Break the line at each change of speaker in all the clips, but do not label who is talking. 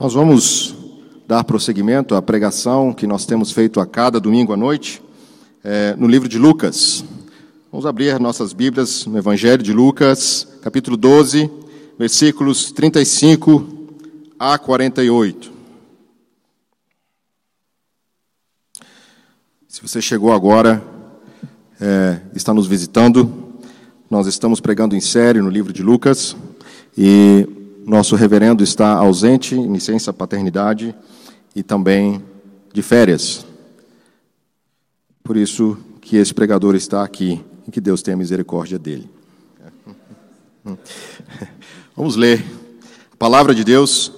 Nós vamos dar prosseguimento à pregação que nós temos feito a cada domingo à noite é, no livro de Lucas. Vamos abrir nossas Bíblias no Evangelho de Lucas, capítulo 12, versículos 35 a 48. Se você chegou agora, é, está nos visitando, nós estamos pregando em série no livro de Lucas e nosso reverendo está ausente em licença paternidade e também de férias. Por isso que esse pregador está aqui e que Deus tenha misericórdia dele. Vamos ler a palavra de Deus.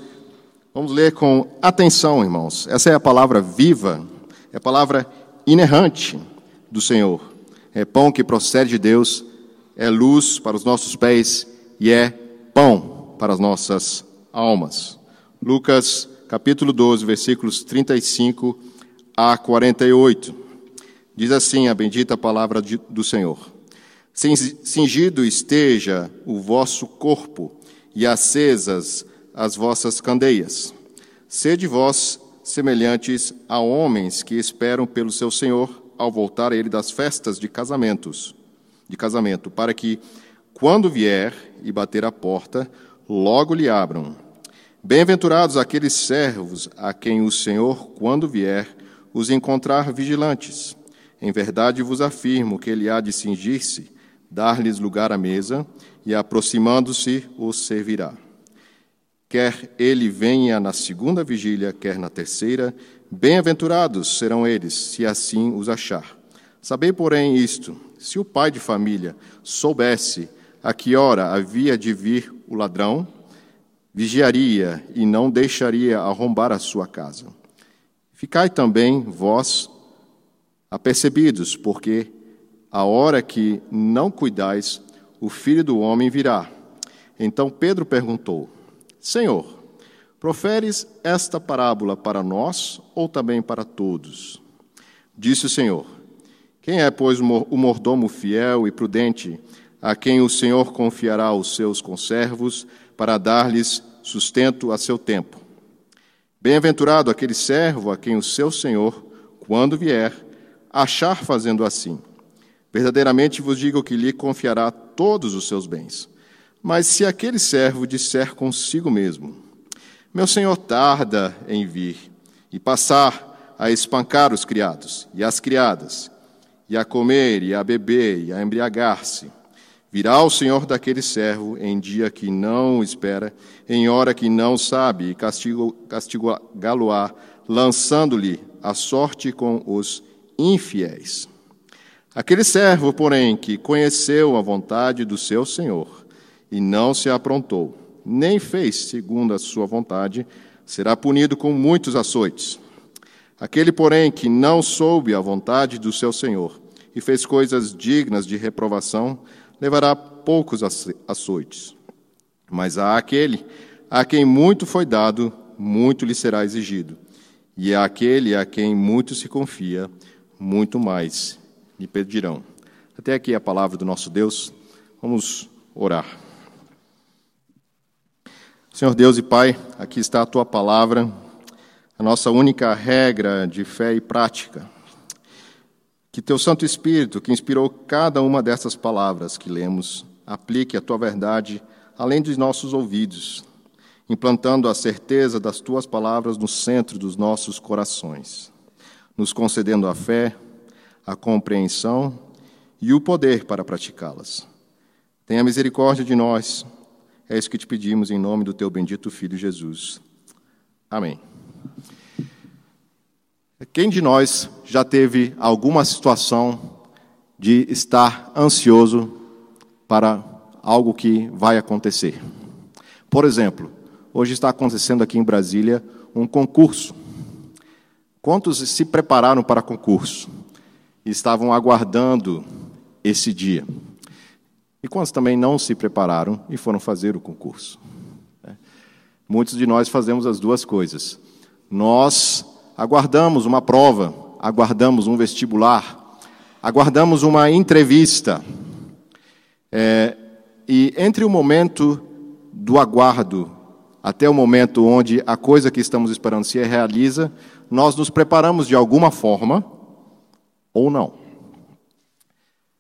Vamos ler com atenção, irmãos. Essa é a palavra viva, é a palavra inerrante do Senhor. É pão que procede de Deus, é luz para os nossos pés e é pão para as nossas almas. Lucas capítulo 12, versículos 35 a 48. Diz assim a bendita palavra do Senhor: Cingido esteja o vosso corpo e acesas as vossas candeias. Sede vós semelhantes a homens que esperam pelo seu Senhor ao voltar ele das festas de casamentos, de casamento, para que quando vier e bater a porta, logo lhe abram. Bem-aventurados aqueles servos a quem o Senhor, quando vier, os encontrar vigilantes. Em verdade vos afirmo que ele há de cingir-se, dar-lhes lugar à mesa, e aproximando-se os servirá. Quer ele venha na segunda vigília, quer na terceira, bem-aventurados serão eles, se assim os achar. Sabei, porém, isto: se o pai de família soubesse a que hora havia de vir o ladrão, vigiaria e não deixaria arrombar a sua casa. Ficai também vós apercebidos, porque a hora que não cuidais, o filho do homem virá. Então Pedro perguntou: Senhor, proferes esta parábola para nós ou também para todos? Disse o Senhor: Quem é, pois, o mordomo fiel e prudente? A quem o Senhor confiará os seus conservos para dar-lhes sustento a seu tempo. Bem-aventurado aquele servo a quem o seu Senhor, quando vier, achar fazendo assim. Verdadeiramente vos digo que lhe confiará todos os seus bens. Mas se aquele servo disser consigo mesmo: Meu senhor tarda em vir, e passar a espancar os criados e as criadas, e a comer e a beber e a embriagar-se, Virá o Senhor daquele servo em dia que não espera, em hora que não sabe, e castigá-lo-á, lançando-lhe a sorte com os infiéis. Aquele servo, porém, que conheceu a vontade do seu Senhor e não se aprontou, nem fez segundo a sua vontade, será punido com muitos açoites. Aquele, porém, que não soube a vontade do seu Senhor e fez coisas dignas de reprovação, levará poucos açoites. Mas a aquele a quem muito foi dado, muito lhe será exigido. E a aquele a quem muito se confia, muito mais lhe pedirão. Até aqui a palavra do nosso Deus. Vamos orar. Senhor Deus e Pai, aqui está a tua palavra, a nossa única regra de fé e prática. Que teu Santo Espírito, que inspirou cada uma dessas palavras que lemos, aplique a tua verdade além dos nossos ouvidos, implantando a certeza das tuas palavras no centro dos nossos corações, nos concedendo a fé, a compreensão e o poder para praticá-las. Tenha misericórdia de nós. É isso que te pedimos em nome do teu bendito Filho Jesus. Amém. Quem de nós já teve alguma situação de estar ansioso para algo que vai acontecer? Por exemplo, hoje está acontecendo aqui em Brasília um concurso. Quantos se prepararam para concurso? E estavam aguardando esse dia. E quantos também não se prepararam e foram fazer o concurso? É. Muitos de nós fazemos as duas coisas. Nós aguardamos uma prova, aguardamos um vestibular, aguardamos uma entrevista. É, e entre o momento do aguardo até o momento onde a coisa que estamos esperando se realiza, nós nos preparamos de alguma forma ou não.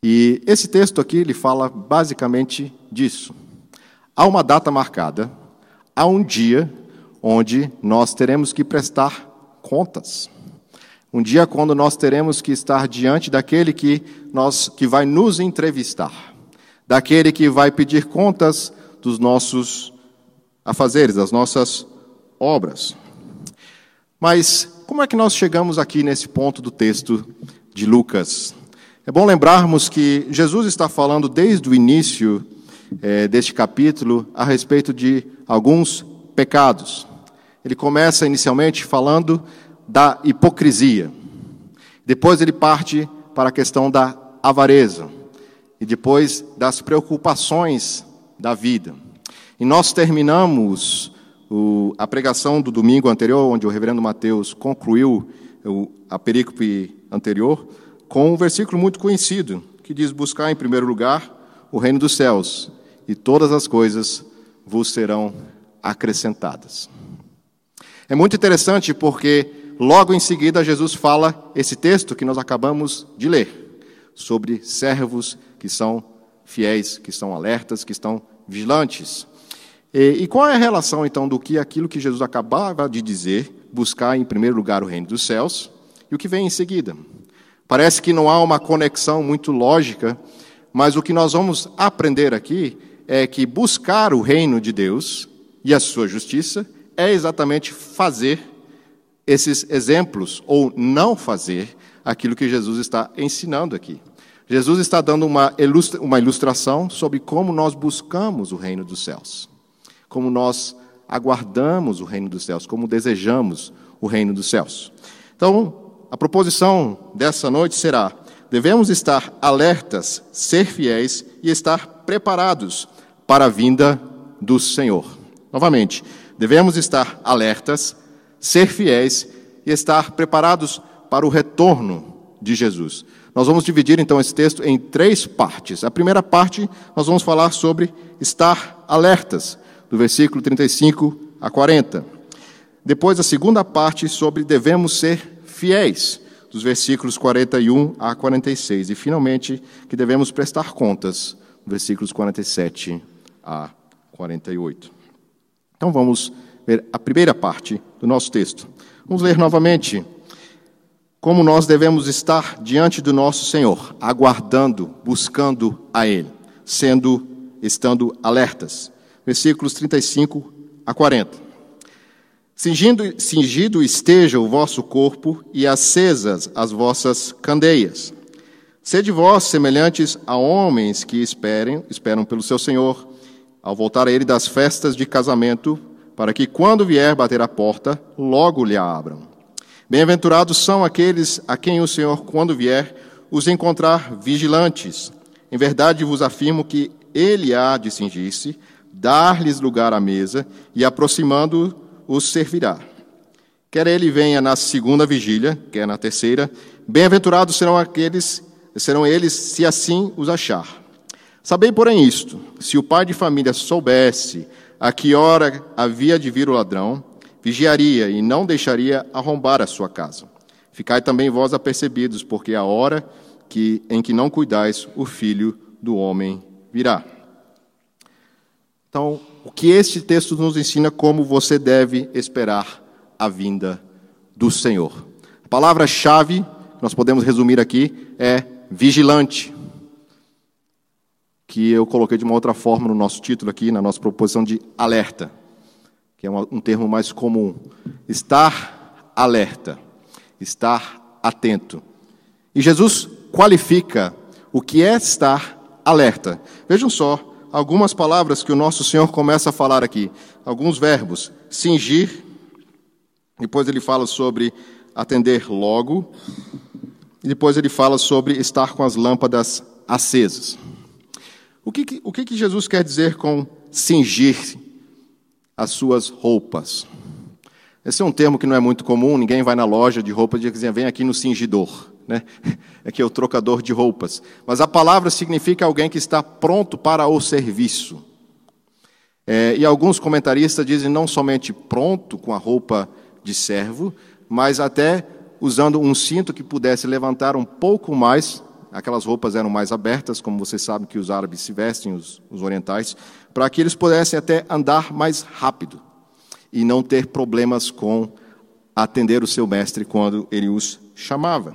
E esse texto aqui ele fala basicamente disso. Há uma data marcada, há um dia onde nós teremos que prestar contas. Um dia quando nós teremos que estar diante daquele que nós que vai nos entrevistar, daquele que vai pedir contas dos nossos afazeres, das nossas obras. Mas como é que nós chegamos aqui nesse ponto do texto de Lucas? É bom lembrarmos que Jesus está falando desde o início é, deste capítulo a respeito de alguns pecados. Ele começa inicialmente falando da hipocrisia. Depois ele parte para a questão da avareza. E depois das preocupações da vida. E nós terminamos o, a pregação do domingo anterior, onde o reverendo Mateus concluiu o, a perícope anterior, com um versículo muito conhecido, que diz: Buscar em primeiro lugar o reino dos céus, e todas as coisas vos serão acrescentadas. É muito interessante porque logo em seguida Jesus fala esse texto que nós acabamos de ler, sobre servos que são fiéis, que são alertas, que estão vigilantes. E, e qual é a relação então do que aquilo que Jesus acabava de dizer, buscar em primeiro lugar o reino dos céus, e o que vem em seguida? Parece que não há uma conexão muito lógica, mas o que nós vamos aprender aqui é que buscar o reino de Deus e a sua justiça é exatamente fazer esses exemplos ou não fazer aquilo que Jesus está ensinando aqui. Jesus está dando uma, ilustra, uma ilustração sobre como nós buscamos o reino dos céus, como nós aguardamos o reino dos céus, como desejamos o reino dos céus. Então, a proposição dessa noite será: devemos estar alertas, ser fiéis e estar preparados para a vinda do Senhor. Novamente, devemos estar alertas, ser fiéis e estar preparados para o retorno de Jesus. Nós vamos dividir então esse texto em três partes. A primeira parte, nós vamos falar sobre estar alertas, do versículo 35 a 40. Depois, a segunda parte, sobre devemos ser fiéis, dos versículos 41 a 46. E, finalmente, que devemos prestar contas, versículos 47 a 48. Então vamos ver a primeira parte do nosso texto. Vamos ler novamente como nós devemos estar diante do nosso Senhor, aguardando, buscando a Ele, sendo, estando alertas. Versículos 35 a 40. Cingindo, cingido esteja o vosso corpo e acesas as vossas candeias. Sede vós semelhantes a homens que esperem, esperam pelo seu Senhor, ao voltar a ele das festas de casamento, para que quando vier bater a porta, logo lhe abram. Bem-aventurados são aqueles a quem o Senhor, quando vier, os encontrar vigilantes. Em verdade vos afirmo que ele há de cingir-se, dar-lhes lugar à mesa e, aproximando os servirá. Quer ele venha na segunda vigília, quer na terceira, bem-aventurados serão aqueles, serão eles se assim os achar. Sabei, porém, isto: se o pai de família soubesse a que hora havia de vir o ladrão, vigiaria e não deixaria arrombar a sua casa. Ficai também vós apercebidos, porque a hora que, em que não cuidais, o filho do homem virá. Então, o que este texto nos ensina como você deve esperar a vinda do Senhor. A palavra-chave, nós podemos resumir aqui, é vigilante. Que eu coloquei de uma outra forma no nosso título aqui, na nossa proposição de alerta, que é um termo mais comum. Estar alerta, estar atento. E Jesus qualifica o que é estar alerta. Vejam só, algumas palavras que o nosso Senhor começa a falar aqui. Alguns verbos. Cingir. Depois ele fala sobre atender logo. E depois ele fala sobre estar com as lâmpadas acesas. O que, o que, Jesus quer dizer com cingir as suas roupas? Esse é um termo que não é muito comum, ninguém vai na loja de roupa e diz, vem aqui no cingidor né? é que é o trocador de roupas. Mas a palavra significa alguém que está pronto para o serviço. É, e alguns comentaristas dizem não somente pronto com a roupa de servo, mas até usando um cinto que pudesse levantar um pouco mais. Aquelas roupas eram mais abertas, como vocês sabem que os árabes se vestem, os, os orientais, para que eles pudessem até andar mais rápido e não ter problemas com atender o seu mestre quando ele os chamava.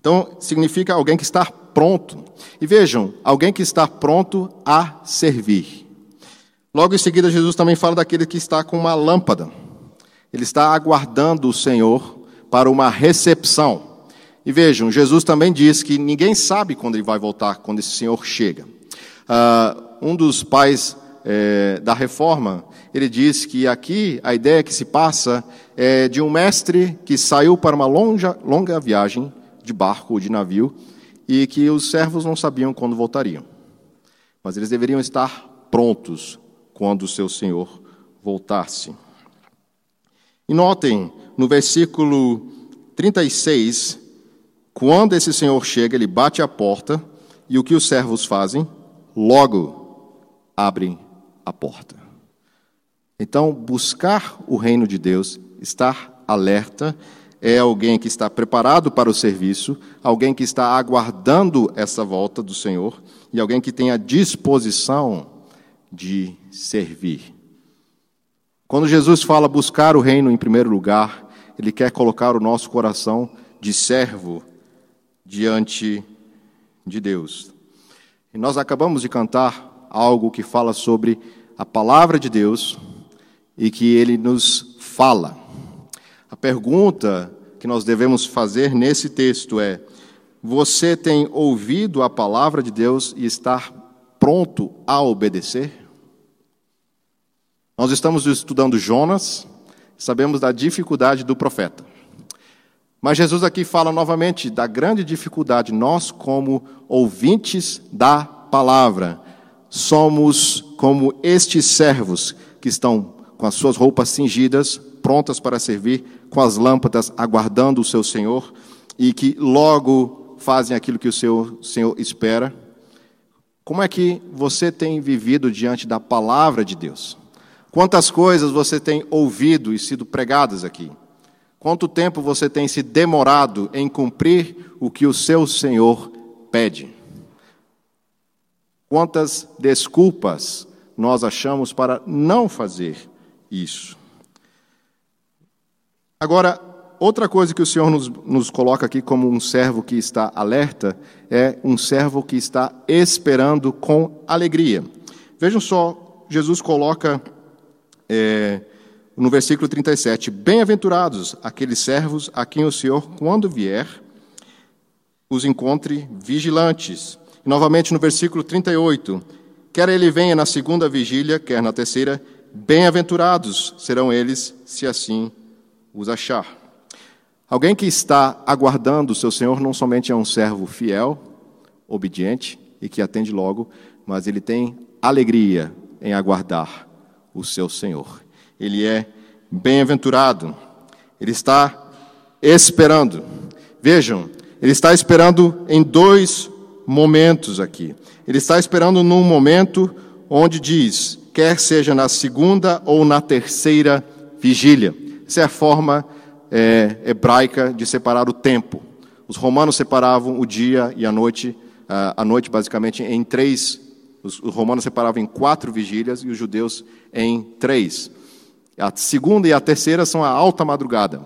Então, significa alguém que está pronto. E vejam, alguém que está pronto a servir. Logo em seguida, Jesus também fala daquele que está com uma lâmpada. Ele está aguardando o Senhor para uma recepção. E vejam, Jesus também diz que ninguém sabe quando ele vai voltar, quando esse Senhor chega. Uh, um dos pais é, da reforma, ele diz que aqui a ideia que se passa é de um mestre que saiu para uma longa, longa viagem de barco ou de navio e que os servos não sabiam quando voltariam. Mas eles deveriam estar prontos quando o seu senhor voltasse. E notem, no versículo 36, quando esse senhor chega, ele bate a porta, e o que os servos fazem? Logo abrem a porta. Então, buscar o reino de Deus, estar alerta, é alguém que está preparado para o serviço, alguém que está aguardando essa volta do Senhor e alguém que tem a disposição de servir. Quando Jesus fala buscar o reino em primeiro lugar, ele quer colocar o nosso coração de servo diante de Deus. E nós acabamos de cantar algo que fala sobre a palavra de Deus e que ele nos fala. A pergunta que nós devemos fazer nesse texto é: você tem ouvido a palavra de Deus e está pronto a obedecer? Nós estamos estudando Jonas, sabemos da dificuldade do profeta. Mas Jesus aqui fala novamente da grande dificuldade. Nós, como ouvintes da palavra, somos como estes servos que estão com as suas roupas cingidas, prontas para servir, com as lâmpadas aguardando o seu Senhor e que logo fazem aquilo que o seu Senhor espera. Como é que você tem vivido diante da palavra de Deus? Quantas coisas você tem ouvido e sido pregadas aqui? Quanto tempo você tem se demorado em cumprir o que o seu Senhor pede? Quantas desculpas nós achamos para não fazer isso? Agora, outra coisa que o Senhor nos, nos coloca aqui como um servo que está alerta é um servo que está esperando com alegria. Vejam só, Jesus coloca é, no versículo 37, Bem-aventurados aqueles servos a quem o Senhor, quando vier, os encontre vigilantes. E, novamente no versículo 38, quer ele venha na segunda vigília, quer na terceira, bem-aventurados serão eles, se assim os achar. Alguém que está aguardando o seu Senhor não somente é um servo fiel, obediente e que atende logo, mas ele tem alegria em aguardar o seu Senhor. Ele é bem-aventurado. Ele está esperando. Vejam, ele está esperando em dois momentos aqui. Ele está esperando num momento onde diz, quer seja na segunda ou na terceira vigília. Essa é a forma é, hebraica de separar o tempo. Os romanos separavam o dia e a noite, a noite basicamente em três os, romanos separavam em quatro vigílias e os judeus em três. A segunda e a terceira são a alta madrugada.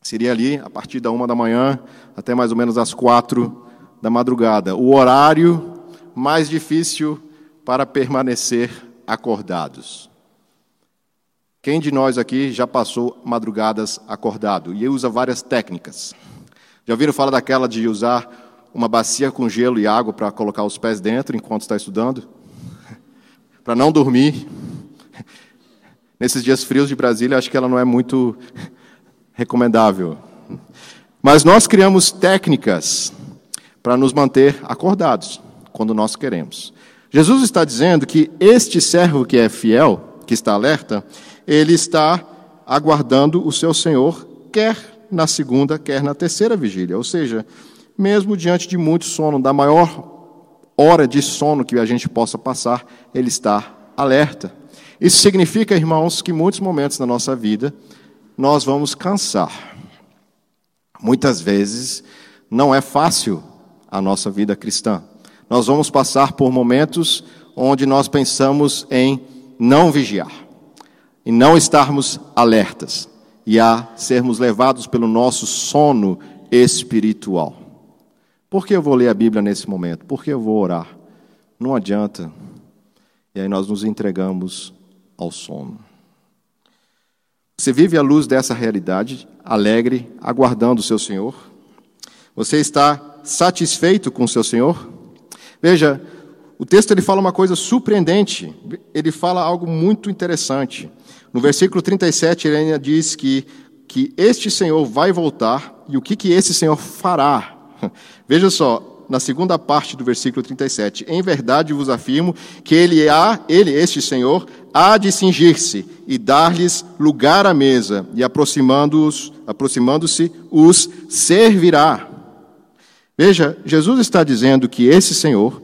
Seria ali a partir da uma da manhã até mais ou menos as quatro da madrugada. O horário mais difícil para permanecer acordados. Quem de nós aqui já passou madrugadas acordado e usa várias técnicas? Já ouviram falar daquela de usar uma bacia com gelo e água para colocar os pés dentro enquanto está estudando, para não dormir. Nesses dias frios de Brasília, acho que ela não é muito recomendável. Mas nós criamos técnicas para nos manter acordados quando nós queremos. Jesus está dizendo que este servo que é fiel, que está alerta, ele está aguardando o seu Senhor, quer na segunda, quer na terceira vigília. Ou seja, mesmo diante de muito sono, da maior hora de sono que a gente possa passar, ele está alerta. Isso significa, irmãos, que muitos momentos na nossa vida nós vamos cansar. Muitas vezes não é fácil a nossa vida cristã. Nós vamos passar por momentos onde nós pensamos em não vigiar, em não estarmos alertas e a sermos levados pelo nosso sono espiritual. Por que eu vou ler a Bíblia nesse momento? Por que eu vou orar? Não adianta. E aí nós nos entregamos ao sono. Você vive à luz dessa realidade, alegre, aguardando o seu Senhor? Você está satisfeito com o seu Senhor? Veja, o texto ele fala uma coisa surpreendente, ele fala algo muito interessante. No versículo 37, ele ainda diz que, que este Senhor vai voltar e o que, que esse Senhor fará. Veja só, na segunda parte do versículo 37. Em verdade vos afirmo que ele há, ele, este Senhor, há de cingir-se e dar-lhes lugar à mesa, e aproximando-os, aproximando-se, os servirá. Veja, Jesus está dizendo que esse Senhor,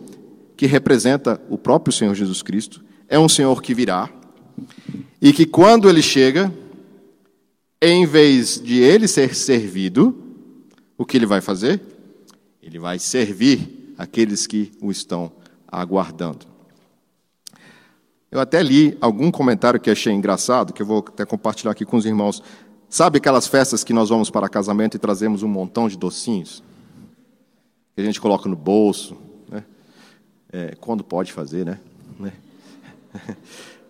que representa o próprio Senhor Jesus Cristo, é um Senhor que virá, e que quando ele chega, em vez de ele ser servido, o que ele vai fazer? Ele vai servir aqueles que o estão aguardando. Eu até li algum comentário que achei engraçado, que eu vou até compartilhar aqui com os irmãos. Sabe aquelas festas que nós vamos para casamento e trazemos um montão de docinhos? Que a gente coloca no bolso, né? É, quando pode fazer, né? né?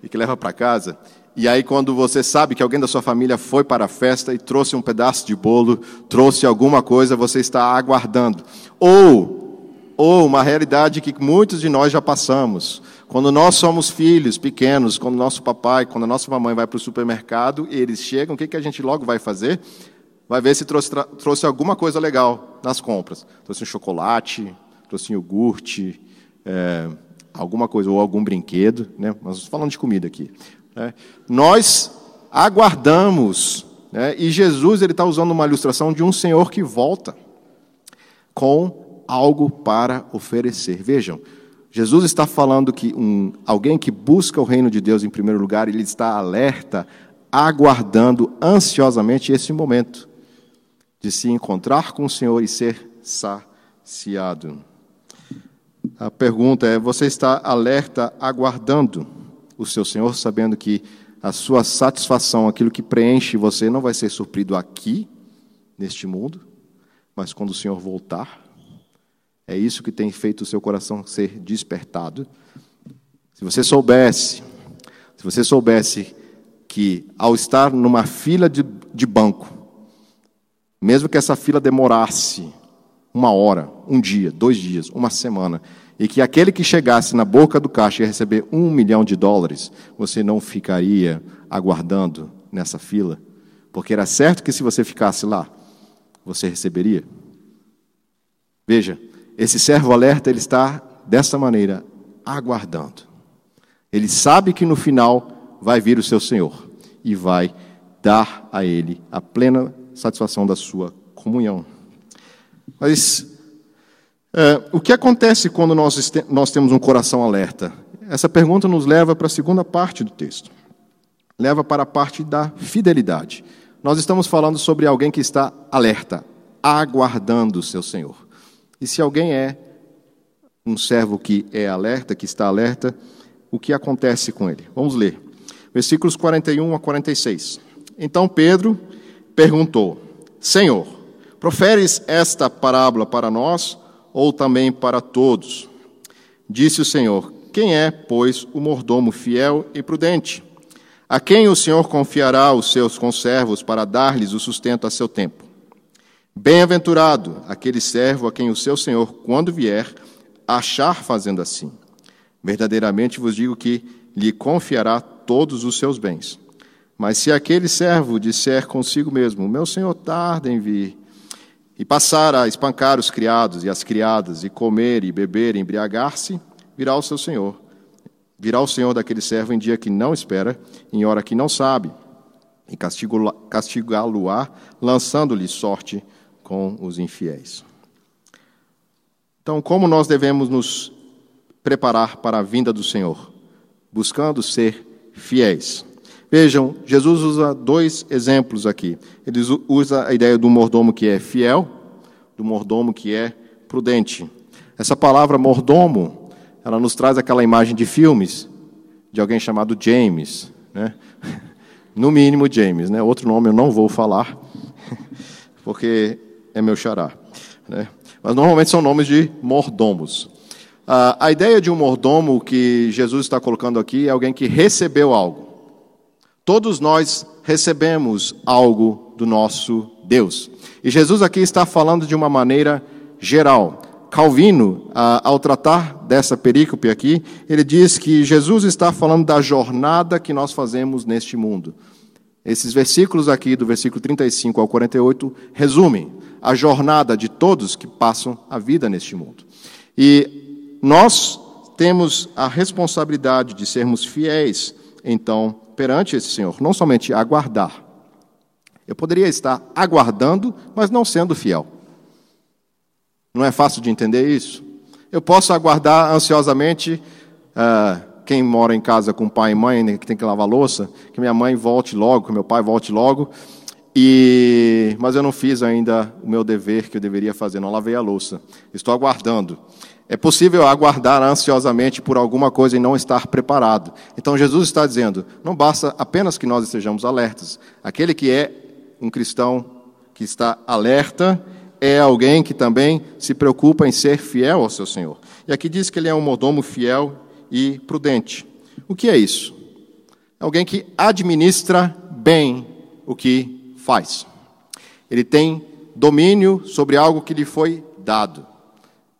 e que leva para casa. E aí, quando você sabe que alguém da sua família foi para a festa e trouxe um pedaço de bolo, trouxe alguma coisa, você está aguardando. Ou, ou uma realidade que muitos de nós já passamos. Quando nós somos filhos pequenos, quando nosso papai, quando a nossa mamãe vai para o supermercado e eles chegam, o que, que a gente logo vai fazer? Vai ver se trouxe, trouxe alguma coisa legal nas compras. Trouxe um chocolate, trouxe um iogurte, é, alguma coisa, ou algum brinquedo, né? Mas falando de comida aqui. Né? Nós aguardamos, né? e Jesus está usando uma ilustração de um Senhor que volta com algo para oferecer. Vejam, Jesus está falando que um, alguém que busca o reino de Deus em primeiro lugar, ele está alerta, aguardando ansiosamente esse momento de se encontrar com o Senhor e ser saciado. A pergunta é: você está alerta, aguardando? o seu Senhor, sabendo que a sua satisfação, aquilo que preenche você, não vai ser suprido aqui, neste mundo, mas quando o Senhor voltar. É isso que tem feito o seu coração ser despertado. Se você soubesse, se você soubesse que ao estar numa fila de, de banco, mesmo que essa fila demorasse uma hora, um dia, dois dias, uma semana, e que aquele que chegasse na boca do caixa ia receber um milhão de dólares, você não ficaria aguardando nessa fila? Porque era certo que se você ficasse lá, você receberia. Veja, esse servo alerta, ele está dessa maneira, aguardando. Ele sabe que no final vai vir o seu Senhor e vai dar a ele a plena satisfação da sua comunhão. Mas é, o que acontece quando nós, nós temos um coração alerta? Essa pergunta nos leva para a segunda parte do texto. Leva para a parte da fidelidade. Nós estamos falando sobre alguém que está alerta, aguardando o seu Senhor. E se alguém é um servo que é alerta, que está alerta, o que acontece com ele? Vamos ler. Versículos 41 a 46. Então Pedro perguntou: Senhor, proferes esta parábola para nós ou também para todos? Disse o Senhor: Quem é, pois, o mordomo fiel e prudente? A quem o Senhor confiará os seus conservos para dar-lhes o sustento a seu tempo? Bem-aventurado aquele servo a quem o seu Senhor, quando vier, achar fazendo assim. Verdadeiramente vos digo que lhe confiará todos os seus bens. Mas se aquele servo disser consigo mesmo: Meu senhor tarda em vir, e passar a espancar os criados e as criadas, e comer e beber e embriagar-se, virá o seu senhor. Virá o senhor daquele servo em dia que não espera, em hora que não sabe, e castigá-lo-á, lançando-lhe sorte com os infiéis. Então, como nós devemos nos preparar para a vinda do Senhor? buscando ser fiéis. Vejam, Jesus usa dois exemplos aqui. Ele usa a ideia do mordomo que é fiel, do mordomo que é prudente. Essa palavra mordomo, ela nos traz aquela imagem de filmes de alguém chamado James, né? No mínimo James, né? Outro nome eu não vou falar, porque é meu xará, né? Mas normalmente são nomes de mordomos. a ideia de um mordomo que Jesus está colocando aqui é alguém que recebeu algo. Todos nós recebemos algo do nosso Deus. E Jesus aqui está falando de uma maneira geral. Calvino, ao tratar dessa perícope aqui, ele diz que Jesus está falando da jornada que nós fazemos neste mundo. Esses versículos aqui, do versículo 35 ao 48, resumem a jornada de todos que passam a vida neste mundo. E nós temos a responsabilidade de sermos fiéis, então, perante esse Senhor, não somente aguardar. Eu poderia estar aguardando, mas não sendo fiel. Não é fácil de entender isso? Eu posso aguardar ansiosamente uh, quem mora em casa com pai e mãe, né, que tem que lavar louça, que minha mãe volte logo, que meu pai volte logo, e mas eu não fiz ainda o meu dever que eu deveria fazer, não lavei a louça. Estou aguardando. É possível aguardar ansiosamente por alguma coisa e não estar preparado. Então Jesus está dizendo: não basta apenas que nós estejamos alertas. Aquele que é um cristão que está alerta é alguém que também se preocupa em ser fiel ao seu Senhor. E aqui diz que ele é um mordomo fiel e prudente. O que é isso? É alguém que administra bem o que faz. Ele tem domínio sobre algo que lhe foi dado.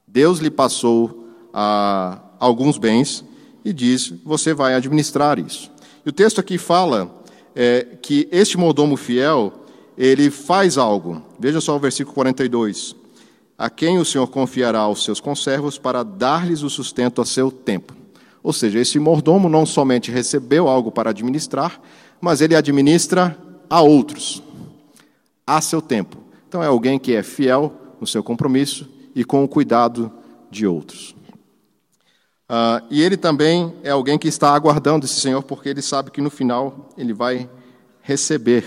Deus lhe passou ah, alguns bens e diz: você vai administrar isso. E o texto aqui fala é, que este mordomo fiel ele faz algo. Veja só o versículo 42. A quem o Senhor confiará os seus conservos para dar-lhes o sustento a seu tempo. Ou seja, esse mordomo não somente recebeu algo para administrar, mas ele administra a outros, a seu tempo. Então é alguém que é fiel no seu compromisso e com o cuidado de outros. Uh, e ele também é alguém que está aguardando esse Senhor, porque ele sabe que no final ele vai receber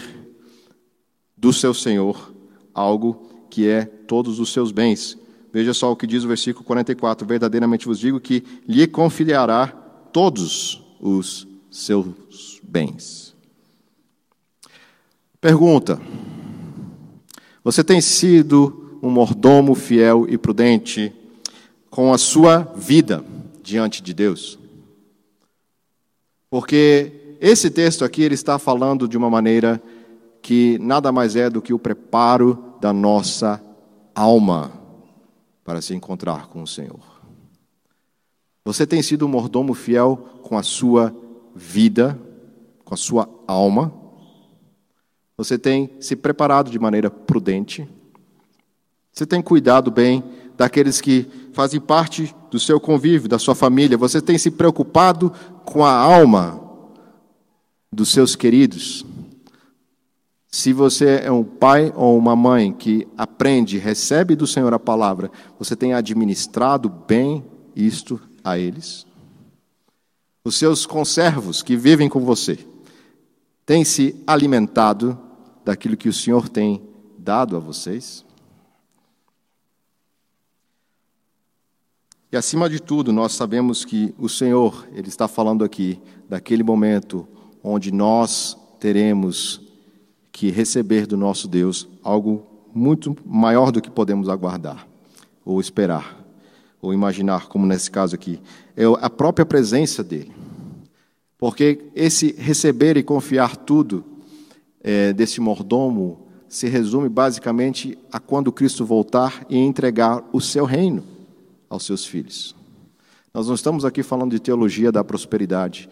do seu Senhor algo que é todos os seus bens. Veja só o que diz o versículo 44: Verdadeiramente vos digo que lhe confiará todos os seus bens. Pergunta: Você tem sido um mordomo fiel e prudente com a sua vida diante de Deus? Porque esse texto aqui ele está falando de uma maneira que nada mais é do que o preparo da nossa alma para se encontrar com o Senhor. Você tem sido um mordomo fiel com a sua vida, com a sua alma. Você tem se preparado de maneira prudente. Você tem cuidado bem daqueles que fazem parte do seu convívio, da sua família. Você tem se preocupado com a alma dos seus queridos. Se você é um pai ou uma mãe que aprende, recebe do Senhor a palavra, você tem administrado bem isto a eles? Os seus conservos que vivem com você têm se alimentado daquilo que o Senhor tem dado a vocês? E acima de tudo, nós sabemos que o Senhor, Ele está falando aqui daquele momento onde nós teremos que receber do nosso Deus algo muito maior do que podemos aguardar, ou esperar, ou imaginar, como nesse caso aqui. É a própria presença dEle. Porque esse receber e confiar tudo é, desse mordomo se resume basicamente a quando Cristo voltar e entregar o seu reino aos seus filhos. Nós não estamos aqui falando de teologia da prosperidade.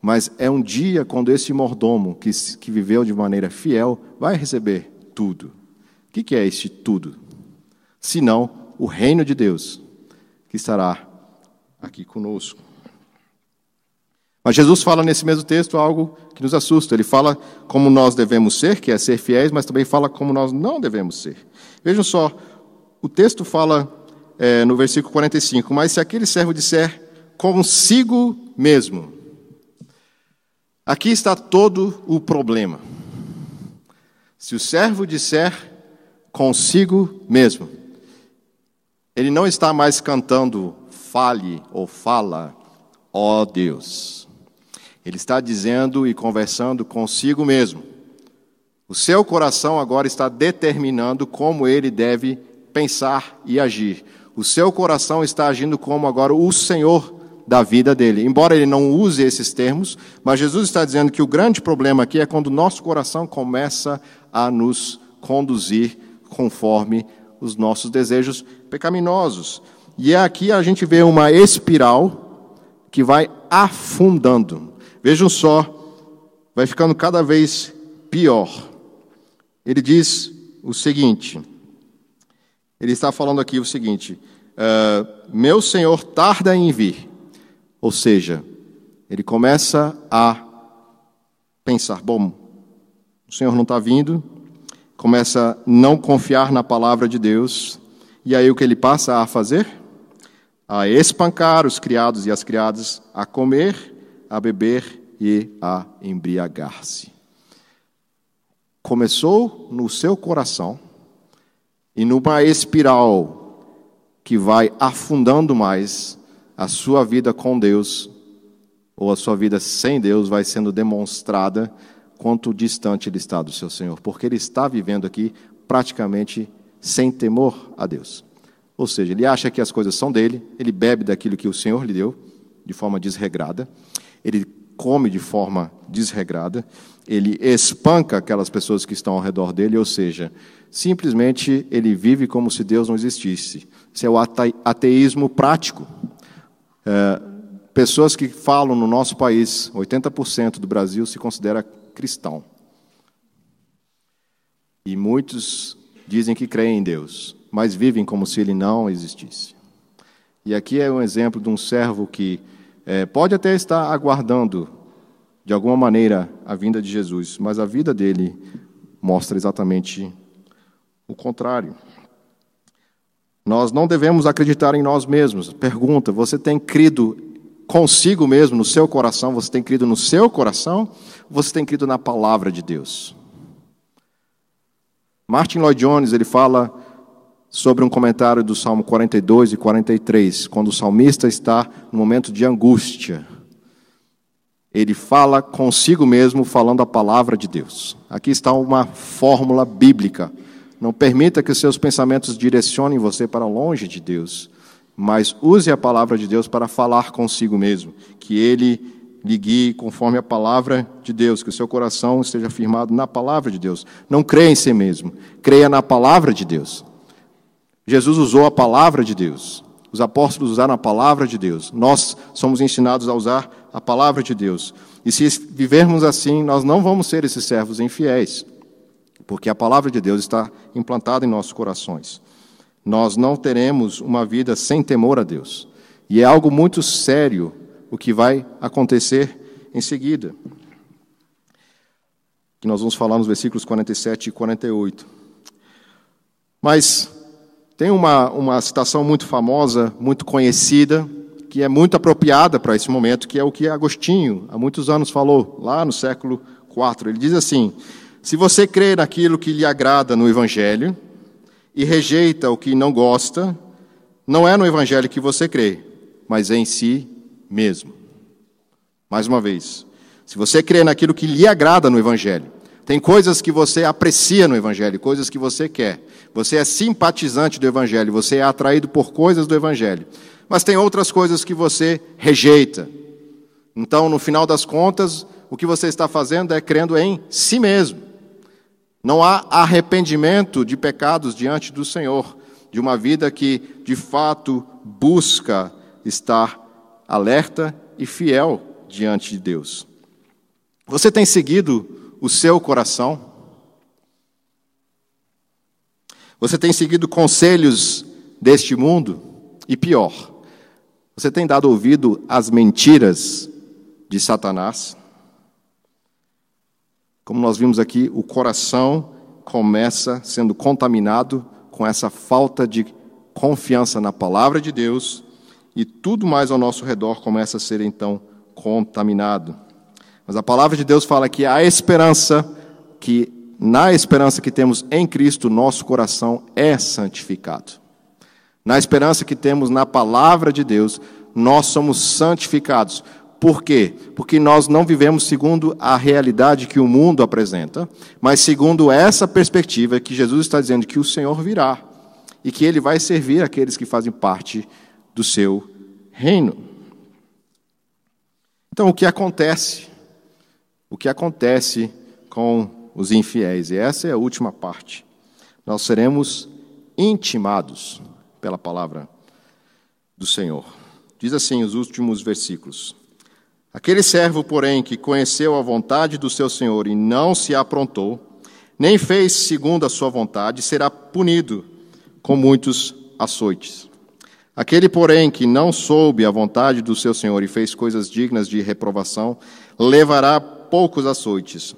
Mas é um dia quando esse mordomo, que, que viveu de maneira fiel, vai receber tudo. O que, que é este tudo? Senão o reino de Deus, que estará aqui conosco. Mas Jesus fala nesse mesmo texto algo que nos assusta. Ele fala como nós devemos ser, que é ser fiéis, mas também fala como nós não devemos ser. Vejam só, o texto fala é, no versículo 45: Mas se aquele servo disser consigo mesmo, Aqui está todo o problema. Se o servo disser consigo mesmo, ele não está mais cantando fale ou fala, ó Deus. Ele está dizendo e conversando consigo mesmo. O seu coração agora está determinando como ele deve pensar e agir. O seu coração está agindo como agora o Senhor da vida dele. Embora ele não use esses termos, mas Jesus está dizendo que o grande problema aqui é quando o nosso coração começa a nos conduzir conforme os nossos desejos pecaminosos. E aqui a gente vê uma espiral que vai afundando. Vejam só, vai ficando cada vez pior. Ele diz o seguinte: ele está falando aqui o seguinte: uh, Meu Senhor tarda em vir ou seja, ele começa a pensar: bom, o Senhor não está vindo, começa a não confiar na palavra de Deus, e aí o que ele passa a fazer? A espancar os criados e as criadas, a comer, a beber e a embriagar-se. Começou no seu coração e numa espiral que vai afundando mais, a sua vida com Deus ou a sua vida sem Deus vai sendo demonstrada quanto distante ele está do seu Senhor, porque ele está vivendo aqui praticamente sem temor a Deus. Ou seja, ele acha que as coisas são dele, ele bebe daquilo que o Senhor lhe deu de forma desregrada, ele come de forma desregrada, ele espanca aquelas pessoas que estão ao redor dele, ou seja, simplesmente ele vive como se Deus não existisse. Isso é o ateísmo prático. É, pessoas que falam no nosso país, 80% do Brasil se considera cristão. E muitos dizem que creem em Deus, mas vivem como se ele não existisse. E aqui é um exemplo de um servo que é, pode até estar aguardando, de alguma maneira, a vinda de Jesus, mas a vida dele mostra exatamente o contrário. Nós não devemos acreditar em nós mesmos. Pergunta: você tem crido consigo mesmo, no seu coração? Você tem crido no seu coração? Você tem crido na palavra de Deus? Martin Lloyd Jones ele fala sobre um comentário do Salmo 42 e 43, quando o salmista está no momento de angústia. Ele fala consigo mesmo, falando a palavra de Deus. Aqui está uma fórmula bíblica não permita que seus pensamentos direcionem você para longe de Deus, mas use a palavra de Deus para falar consigo mesmo, que ele lhe guie conforme a palavra de Deus, que o seu coração esteja firmado na palavra de Deus. Não creia em si mesmo, creia na palavra de Deus. Jesus usou a palavra de Deus. Os apóstolos usaram a palavra de Deus. Nós somos ensinados a usar a palavra de Deus. E se vivermos assim, nós não vamos ser esses servos infiéis porque a palavra de Deus está implantada em nossos corações. Nós não teremos uma vida sem temor a Deus. E é algo muito sério o que vai acontecer em seguida. Que nós vamos falar nos versículos 47 e 48. Mas tem uma, uma citação muito famosa, muito conhecida, que é muito apropriada para esse momento, que é o que Agostinho, há muitos anos, falou, lá no século IV. Ele diz assim: se você crê naquilo que lhe agrada no Evangelho e rejeita o que não gosta, não é no Evangelho que você crê, mas é em si mesmo. Mais uma vez, se você crê naquilo que lhe agrada no Evangelho, tem coisas que você aprecia no Evangelho, coisas que você quer. Você é simpatizante do Evangelho, você é atraído por coisas do Evangelho. Mas tem outras coisas que você rejeita. Então, no final das contas, o que você está fazendo é crendo em si mesmo. Não há arrependimento de pecados diante do Senhor, de uma vida que de fato busca estar alerta e fiel diante de Deus. Você tem seguido o seu coração? Você tem seguido conselhos deste mundo? E pior, você tem dado ouvido às mentiras de Satanás? Como nós vimos aqui, o coração começa sendo contaminado com essa falta de confiança na palavra de Deus e tudo mais ao nosso redor começa a ser então contaminado. Mas a palavra de Deus fala que a esperança, que na esperança que temos em Cristo, nosso coração é santificado. Na esperança que temos na palavra de Deus, nós somos santificados. Por quê? Porque nós não vivemos segundo a realidade que o mundo apresenta, mas segundo essa perspectiva que Jesus está dizendo que o Senhor virá e que ele vai servir aqueles que fazem parte do seu reino. Então, o que acontece? O que acontece com os infiéis? E essa é a última parte. Nós seremos intimados pela palavra do Senhor. Diz assim os últimos versículos: Aquele servo, porém, que conheceu a vontade do seu senhor e não se aprontou, nem fez segundo a sua vontade, será punido com muitos açoites. Aquele, porém, que não soube a vontade do seu senhor e fez coisas dignas de reprovação, levará poucos açoites.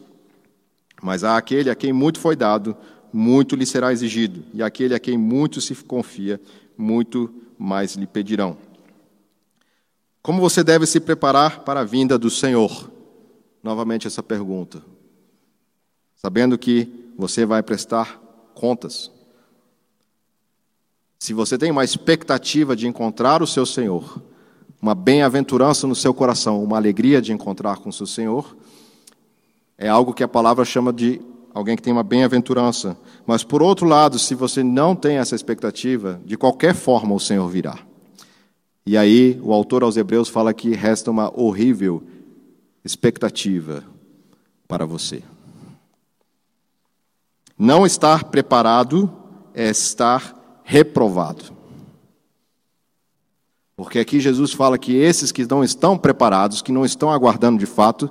Mas a aquele a quem muito foi dado, muito lhe será exigido, e aquele a quem muito se confia, muito mais lhe pedirão. Como você deve se preparar para a vinda do Senhor? Novamente essa pergunta. Sabendo que você vai prestar contas. Se você tem uma expectativa de encontrar o seu Senhor, uma bem-aventurança no seu coração, uma alegria de encontrar com o seu Senhor, é algo que a palavra chama de alguém que tem uma bem-aventurança. Mas, por outro lado, se você não tem essa expectativa, de qualquer forma o Senhor virá. E aí, o autor aos Hebreus fala que resta uma horrível expectativa para você. Não estar preparado é estar reprovado. Porque aqui Jesus fala que esses que não estão preparados, que não estão aguardando de fato,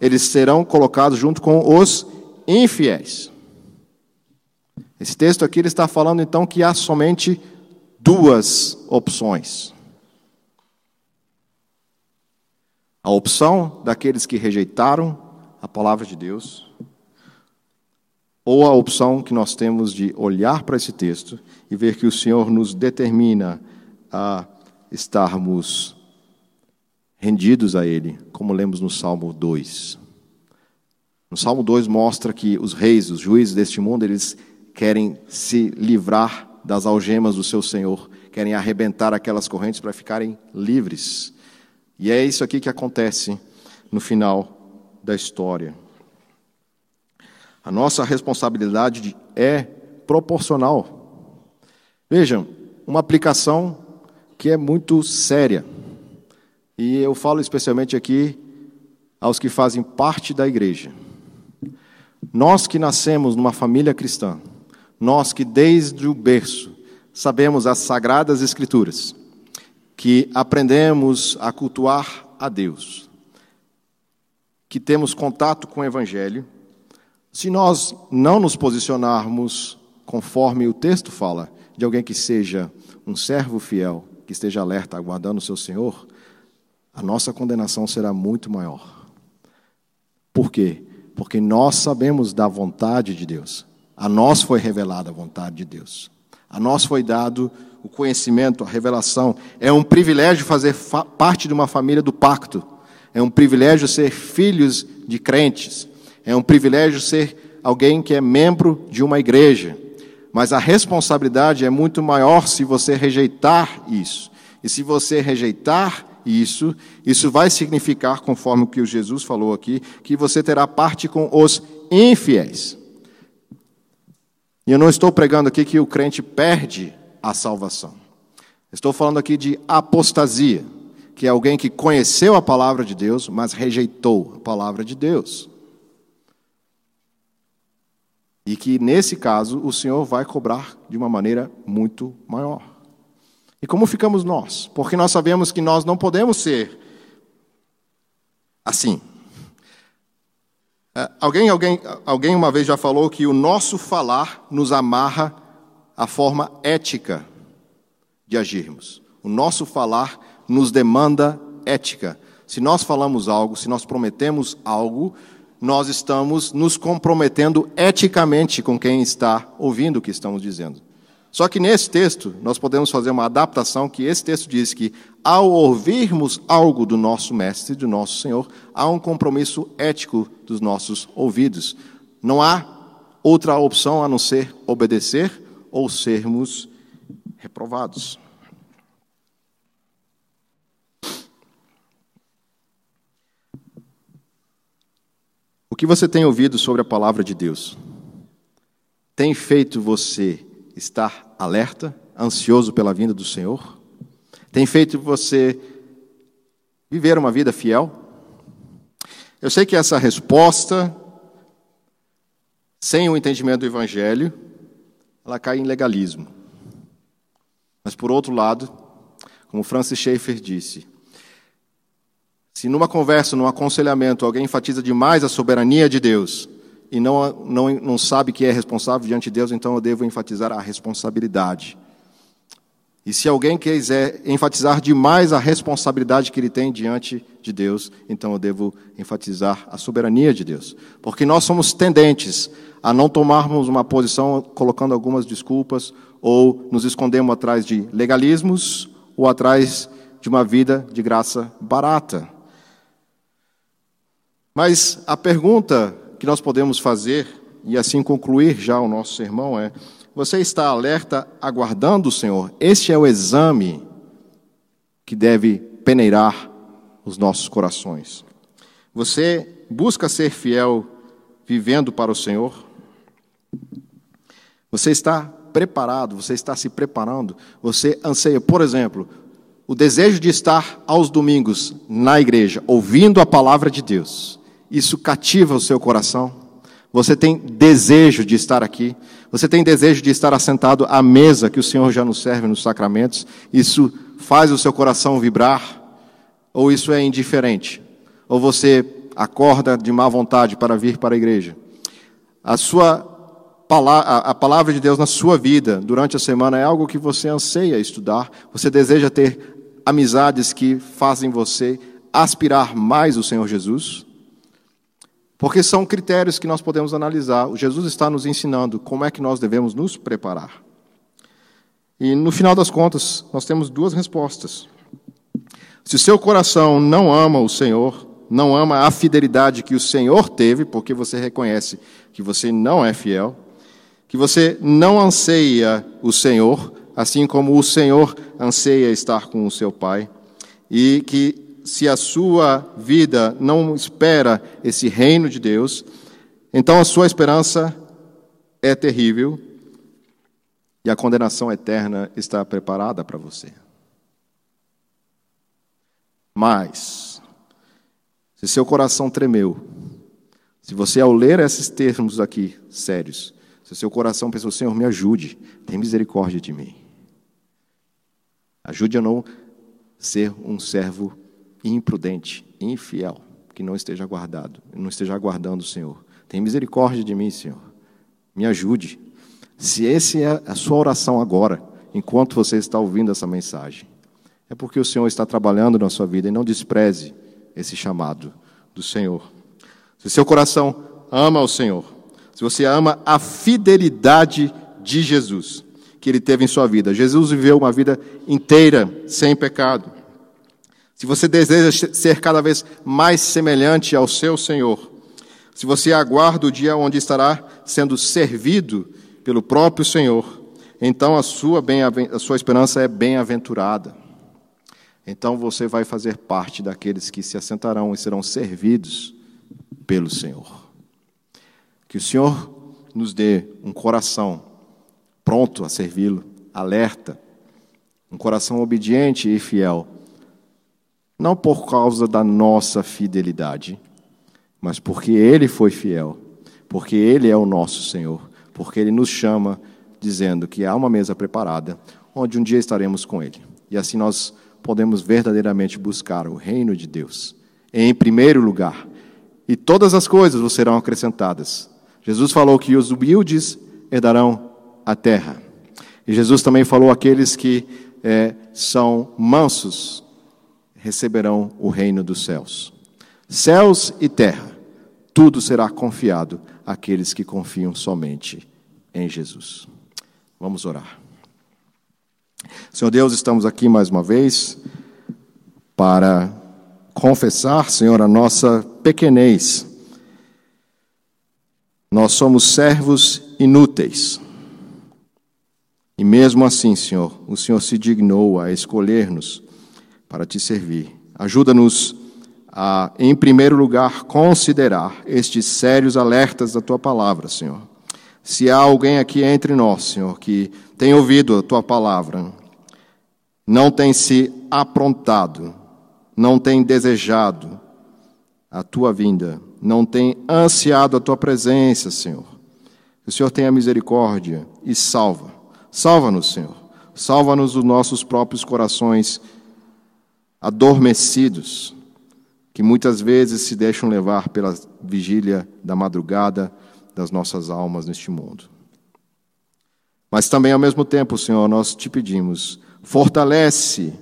eles serão colocados junto com os infiéis. Esse texto aqui ele está falando então que há somente duas opções. A opção daqueles que rejeitaram a palavra de Deus, ou a opção que nós temos de olhar para esse texto e ver que o Senhor nos determina a estarmos rendidos a Ele, como lemos no Salmo 2. No Salmo 2 mostra que os reis, os juízes deste mundo, eles querem se livrar das algemas do seu Senhor, querem arrebentar aquelas correntes para ficarem livres. E é isso aqui que acontece no final da história. A nossa responsabilidade é proporcional. Vejam, uma aplicação que é muito séria. E eu falo especialmente aqui aos que fazem parte da igreja. Nós que nascemos numa família cristã, nós que desde o berço sabemos as sagradas escrituras, que aprendemos a cultuar a Deus, que temos contato com o evangelho, se nós não nos posicionarmos conforme o texto fala, de alguém que seja um servo fiel, que esteja alerta, aguardando o seu Senhor, a nossa condenação será muito maior. Por quê? porque nós sabemos da vontade de Deus. A nós foi revelada a vontade de Deus. A nós foi dado o conhecimento, a revelação. É um privilégio fazer fa parte de uma família do pacto. É um privilégio ser filhos de crentes. É um privilégio ser alguém que é membro de uma igreja. Mas a responsabilidade é muito maior se você rejeitar isso. E se você rejeitar isso, isso vai significar, conforme o que Jesus falou aqui, que você terá parte com os infiéis. E eu não estou pregando aqui que o crente perde a salvação. Estou falando aqui de apostasia, que é alguém que conheceu a palavra de Deus, mas rejeitou a palavra de Deus. E que, nesse caso, o Senhor vai cobrar de uma maneira muito maior. E como ficamos nós? Porque nós sabemos que nós não podemos ser assim. É, alguém, alguém, alguém uma vez já falou que o nosso falar nos amarra à forma ética de agirmos. O nosso falar nos demanda ética. Se nós falamos algo, se nós prometemos algo, nós estamos nos comprometendo eticamente com quem está ouvindo o que estamos dizendo. Só que nesse texto, nós podemos fazer uma adaptação que esse texto diz que, ao ouvirmos algo do nosso Mestre, do nosso Senhor, há um compromisso ético dos nossos ouvidos. Não há outra opção a não ser obedecer ou sermos reprovados. O que você tem ouvido sobre a palavra de Deus? Tem feito você estar alerta, ansioso pela vinda do Senhor? Tem feito você viver uma vida fiel? Eu sei que essa resposta, sem o entendimento do Evangelho, ela cai em legalismo. Mas, por outro lado, como Francis Schaeffer disse, se numa conversa, num aconselhamento, alguém enfatiza demais a soberania de Deus, e não, não, não sabe que é responsável diante de Deus, então eu devo enfatizar a responsabilidade. E se alguém quiser enfatizar demais a responsabilidade que ele tem diante de Deus, então eu devo enfatizar a soberania de Deus. Porque nós somos tendentes a não tomarmos uma posição colocando algumas desculpas ou nos escondemos atrás de legalismos ou atrás de uma vida de graça barata. Mas a pergunta que nós podemos fazer, e assim concluir já o nosso sermão, é: você está alerta, aguardando o Senhor? Este é o exame que deve peneirar os nossos corações. Você busca ser fiel vivendo para o Senhor? Você está preparado, você está se preparando, você anseia, por exemplo, o desejo de estar aos domingos na igreja, ouvindo a palavra de Deus isso cativa o seu coração? Você tem desejo de estar aqui? Você tem desejo de estar assentado à mesa que o Senhor já nos serve nos sacramentos? Isso faz o seu coração vibrar? Ou isso é indiferente? Ou você acorda de má vontade para vir para a igreja? A sua a palavra de Deus na sua vida durante a semana é algo que você anseia estudar, você deseja ter amizades que fazem você aspirar mais o Senhor Jesus? Porque são critérios que nós podemos analisar. O Jesus está nos ensinando como é que nós devemos nos preparar. E no final das contas, nós temos duas respostas. Se o seu coração não ama o Senhor, não ama a fidelidade que o Senhor teve, porque você reconhece que você não é fiel, que você não anseia o Senhor, assim como o Senhor anseia estar com o seu Pai, e que se a sua vida não espera esse reino de Deus, então a sua esperança é terrível e a condenação eterna está preparada para você. Mas, se seu coração tremeu, se você ao ler esses termos aqui sérios, se seu coração pensou, Senhor, me ajude, tem misericórdia de mim. Ajude a não ser um servo imprudente, infiel, que não esteja guardado, não esteja aguardando o Senhor. Tem misericórdia de mim, Senhor. Me ajude. Se essa é a sua oração agora, enquanto você está ouvindo essa mensagem, é porque o Senhor está trabalhando na sua vida e não despreze esse chamado do Senhor. Se seu coração ama o Senhor, se você ama a fidelidade de Jesus que ele teve em sua vida, Jesus viveu uma vida inteira sem pecado se você deseja ser cada vez mais semelhante ao seu Senhor, se você aguarda o dia onde estará sendo servido pelo próprio Senhor, então a sua, bem, a sua esperança é bem-aventurada. Então você vai fazer parte daqueles que se assentarão e serão servidos pelo Senhor. Que o Senhor nos dê um coração pronto a servi-lo, alerta, um coração obediente e fiel não por causa da nossa fidelidade, mas porque Ele foi fiel, porque Ele é o nosso Senhor, porque Ele nos chama dizendo que há uma mesa preparada, onde um dia estaremos com Ele. E assim nós podemos verdadeiramente buscar o reino de Deus em primeiro lugar. E todas as coisas vos serão acrescentadas. Jesus falou que os humildes herdarão a terra. E Jesus também falou aqueles que é, são mansos receberão o reino dos céus. Céus e terra, tudo será confiado àqueles que confiam somente em Jesus. Vamos orar. Senhor Deus, estamos aqui mais uma vez para confessar, Senhor, a nossa pequenez. Nós somos servos inúteis. E mesmo assim, Senhor, o Senhor se dignou a escolher-nos para te servir. Ajuda-nos a, em primeiro lugar, considerar estes sérios alertas da tua palavra, Senhor. Se há alguém aqui entre nós, Senhor, que tem ouvido a tua palavra, não tem se aprontado, não tem desejado a tua vinda, não tem ansiado a tua presença, Senhor. O Senhor tenha misericórdia e salva. Salva-nos, Senhor. Salva-nos dos nossos próprios corações adormecidos, que muitas vezes se deixam levar pela vigília da madrugada das nossas almas neste mundo. Mas também, ao mesmo tempo, Senhor, nós te pedimos, fortalece,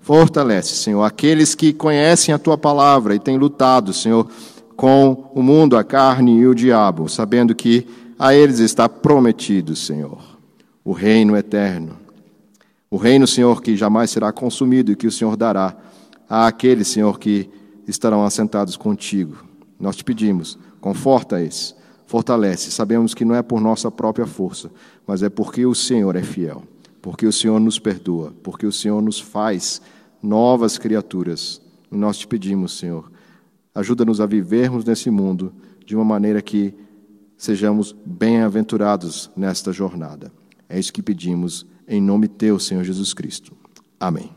fortalece, Senhor, aqueles que conhecem a tua palavra e têm lutado, Senhor, com o mundo, a carne e o diabo, sabendo que a eles está prometido, Senhor, o reino eterno. O reino, Senhor, que jamais será consumido e que o Senhor dará àqueles, Senhor, que estarão assentados contigo. Nós te pedimos, conforta-os, fortalece. Sabemos que não é por nossa própria força, mas é porque o Senhor é fiel, porque o Senhor nos perdoa, porque o Senhor nos faz novas criaturas. E nós te pedimos, Senhor, ajuda-nos a vivermos nesse mundo de uma maneira que sejamos bem-aventurados nesta jornada. É isso que pedimos em nome teu, Senhor Jesus Cristo. Amém.